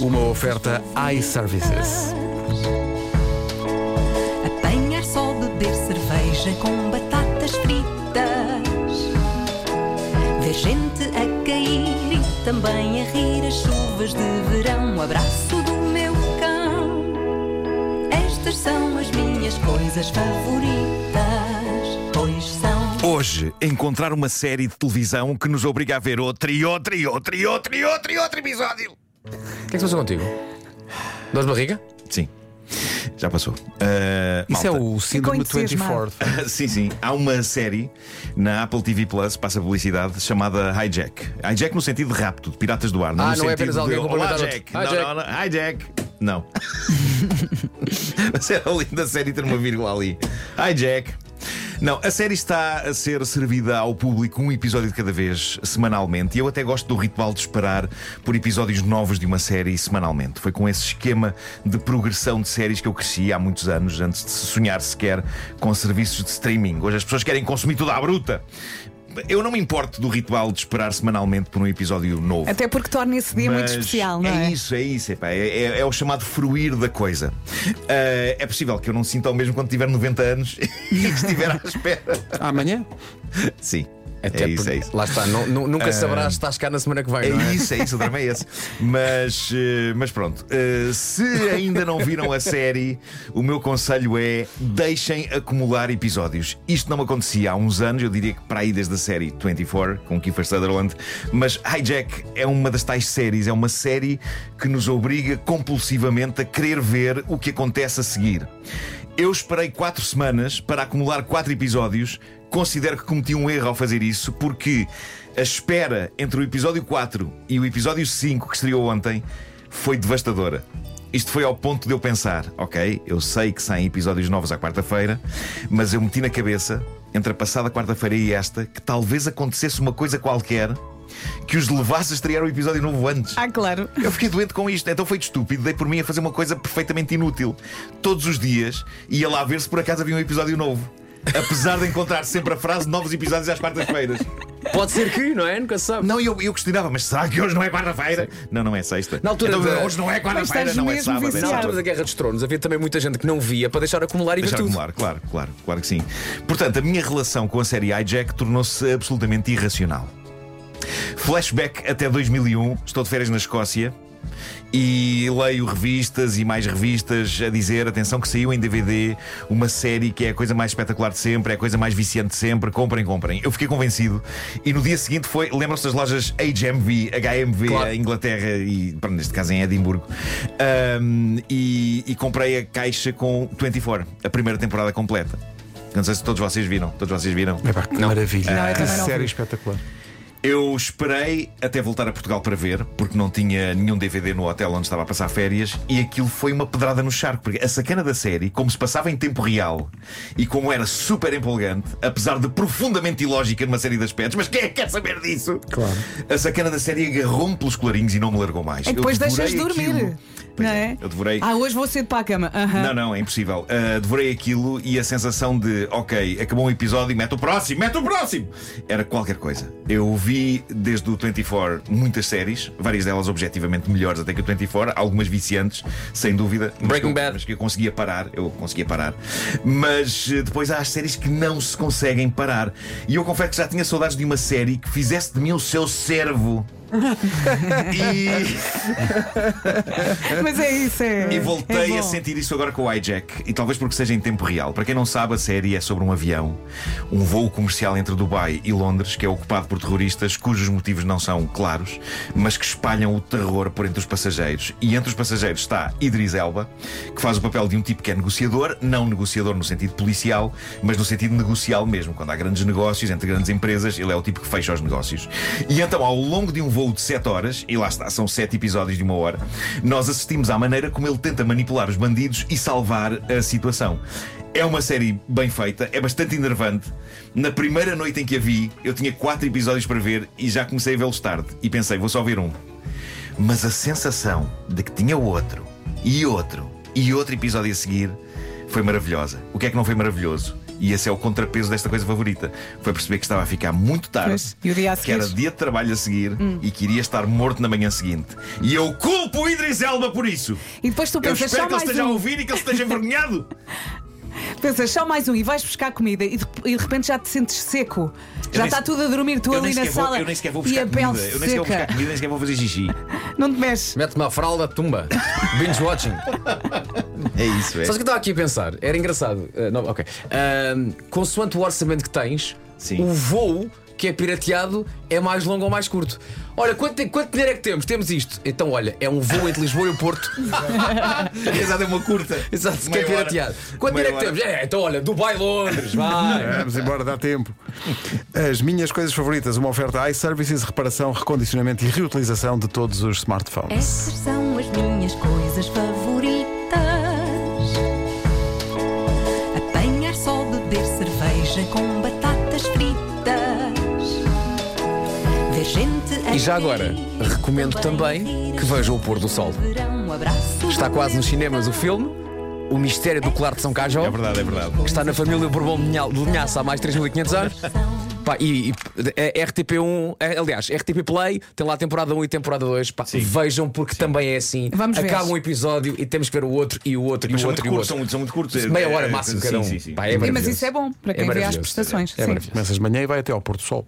Uma oferta iServices. Apanhar só beber cerveja com batatas fritas. Ver gente a cair e também a rir as chuvas de verão. O abraço do meu cão. Estas são as minhas coisas favoritas. Pois são. Hoje, encontrar uma série de televisão que nos obriga a ver outro e outro e outro e outro e outro e outro episódio. O que é que se passou contigo? Dor de barriga? Sim, já passou. Uh, Isso é malta. o síndrome Ficou entusiasmado. 24. sim, sim. Há uma série na Apple TV Plus, passa publicidade, chamada Hijack. Hijack no sentido de rapto, de piratas do ar. Ah, no não é sentido apenas alguém de, cumprimentar Olá, outro. Jack. Hi, Não, Jack. não, não. Hijack. Não. Mas era linda a série ter uma vírgula ali. Hijack. Não, a série está a ser servida ao público um episódio de cada vez, semanalmente. E eu até gosto do ritual de esperar por episódios novos de uma série semanalmente. Foi com esse esquema de progressão de séries que eu cresci há muitos anos, antes de se sonhar sequer com serviços de streaming. Hoje as pessoas querem consumir tudo à bruta. Eu não me importo do ritual de esperar semanalmente por um episódio novo. Até porque torna esse dia muito especial, não é? É isso, é isso. epá, é, é- é o chamado fruir da coisa. Ah, é possível que eu não sinta o mesmo quando tiver 90 anos e que estiver à espera. Amanhã? Sim. Até é isso, é isso. Lá está, nu- nu- nunca saberás se estás cá na semana que vem, É não é? isso, é isso, o drama é esse. Mas, eh, mas pronto, eh, se ainda não viram a série, o meu conselho é deixem acumular episódios. Isto não acontecia há uns anos, eu diria que para aí desde a série 24, com Kiefer Sutherland. Mas Hijack é uma das tais séries, é uma série que nos obriga compulsivamente a querer ver o que acontece a seguir. Eu esperei quatro semanas para acumular quatro episódios. Considero que cometi um erro ao fazer isso, porque a espera entre o episódio 4 e o episódio 5 que estreou ontem foi devastadora. Isto foi ao ponto de eu pensar: ok, eu sei que saem episódios novos à quarta-feira, mas eu meti na cabeça, entre a passada quarta-feira e esta, que talvez acontecesse uma coisa qualquer que os levasse a estrear o episódio novo antes. Ah, claro. Eu fiquei doente com isto, então foi de estúpido. Dei por mim a fazer uma coisa perfeitamente inútil. Todos os dias ia lá ver se por acaso havia um episódio novo. Apesar de encontrar sempre a frase novos episódios às quartas-feiras. Pode ser que, não é? Nunca se sabe. Não, eu, eu questionava, mas será que hoje não é quarta-feira? Não, não é sexta. Na altura então, da- hoje não é quarta-feira, não é sábado. É viciado. Na altura sábado. da Guerra dos Tronos havia também muita gente que não via para deixar acumular e ver Deixar tudo. acumular, claro, claro, claro que sim. Portanto, a minha relação com a série Hijack tornou-se absolutamente irracional. Flashback até 2001, estou de férias na Escócia e leio revistas e mais revistas a dizer: atenção, que saiu em DVD uma série que é a coisa mais espetacular de sempre, é a coisa mais viciante de sempre, comprem, comprem. Eu fiquei convencido e no dia seguinte foi: lembram-se das lojas HMV, HMV, Claro. em Inglaterra e, pronto, neste caso em Edimburgo, Ahm, e, e comprei a caixa com 24, a primeira temporada completa. Não sei se todos vocês viram. Todos vocês viram? Epá, que maravilha. Não, eu que não série espetacular. Eu esperei até voltar a Portugal para ver, porque não tinha nenhum DVD no hotel onde estava a passar férias, e aquilo foi uma pedrada no charco, porque a sacana da série, como se passava em tempo real e como era super empolgante, apesar de profundamente ilógica numa série de aspectos, mas quem é que quer saber disso? Claro. A sacana da série agarrou-me pelos colarinhos e não me largou mais. E depois deixas dormir. aquilo. Pois Não é, é? Eu devorei. Ah, hoje vou cedo para a cama. Aham. Não, não, é impossível. Uh, devorei aquilo e a sensação de, ok, acabou um episódio e mete o próximo, mete o próximo! Era qualquer coisa. Eu vi desde o 24 muitas séries, várias delas objetivamente melhores até que o 24, algumas viciantes, sem dúvida. Breaking Bad. Mas que eu conseguia parar, eu conseguia parar. Mas eh, depois há as séries que não se conseguem parar. E eu confesso que já tinha saudades de uma série que fizesse de mim o seu servo. e. Mas é isso, é. E voltei é a sentir isso agora com o hijack. E talvez porque seja em tempo real. Para quem não sabe, a série é sobre um avião, um voo comercial entre Dubai e Londres, que é ocupado por terroristas cujos motivos não são claros, mas que espalham o terror por entre os passageiros. E entre os passageiros está Idris Elba, que faz o papel de um tipo que é negociador, não negociador no sentido policial, mas no sentido negocial mesmo. Quando há grandes negócios entre grandes empresas, ele é o tipo que fecha os negócios. E então, ao longo de um voo de 7 horas, e lá está, são 7 episódios de uma hora, nós assistimos à maneira como ele tenta manipular os bandidos e salvar a situação. É uma série bem feita, é bastante enervante. Na primeira noite em que a vi, eu tinha 4 episódios para ver e já comecei a vê-los tarde. E pensei, vou só ver um. Mas a sensação de que tinha outro, e outro, e outro episódio a seguir foi maravilhosa. O que é que não foi maravilhoso? E esse é o contrapeso desta coisa favorita. Foi perceber que estava a ficar muito tarde, Pois, a que era dia de trabalho a seguir e que iria estar morto na manhã seguinte. E eu culpo o Idris Elba por isso. E depois tu Eu pensas espero só que ele mais esteja a um. ouvir e que ele esteja envergonhado. Pensas só mais um e vais buscar comida e de, e de repente já te sentes seco. Já nem está tudo a dormir, tu ali na sequer vou, sala. eu nem sequer vou e buscar a pele comida. Eu nem sequer vou buscar comida, nem sequer vou fazer xixi. Não te mexes. Mete uma fralda, tumba. Binge watching. É isso, é. O que eu estava aqui a pensar? Era engraçado. Uh, não, ok. Ahm, consoante o orçamento que tens, Sim. o voo que é pirateado é mais longo ou mais curto. Olha, quanto, quanto dinheiro é que temos? Temos isto. Então, olha, é um voo entre Lisboa e o Porto. Exato, é uma curta. Exato, que é hora. pirateado. Quanto Meia dinheiro é que temos? É, então, olha, Dubai, Londres, vai. Vamos embora, dá tempo. As minhas coisas favoritas, uma oferta iServices, reparação, recondicionamento e reutilização de todos os smartphones. Essas são as minhas coisas favoritas: apanhar só, beber cerveja com já agora, recomendo também que vejam o pôr do sol. Está quase nos cinemas o filme O Mistério do Colar de São Cajó. É verdade, é verdade. que está na família Bourbon de Linha- de Linhaça há mais de 3.500 anos. Pá, e, e é RTP1, é, aliás, RTP Play tem lá a temporada 1 e temporada 2. Pá, vejam, porque também é assim. Vamos ver. Acaba um episódio e temos que ver o outro e o outro e Mas o são outro muito e o curtos, outro. são muito, são muito curtos. Meia hora É, máximo sim, cada um. Sim, sim. Pá, é Sim, mas isso é bom para quem vê as prestações. É sim. Começas de manhã e vai até ao Porto Sol.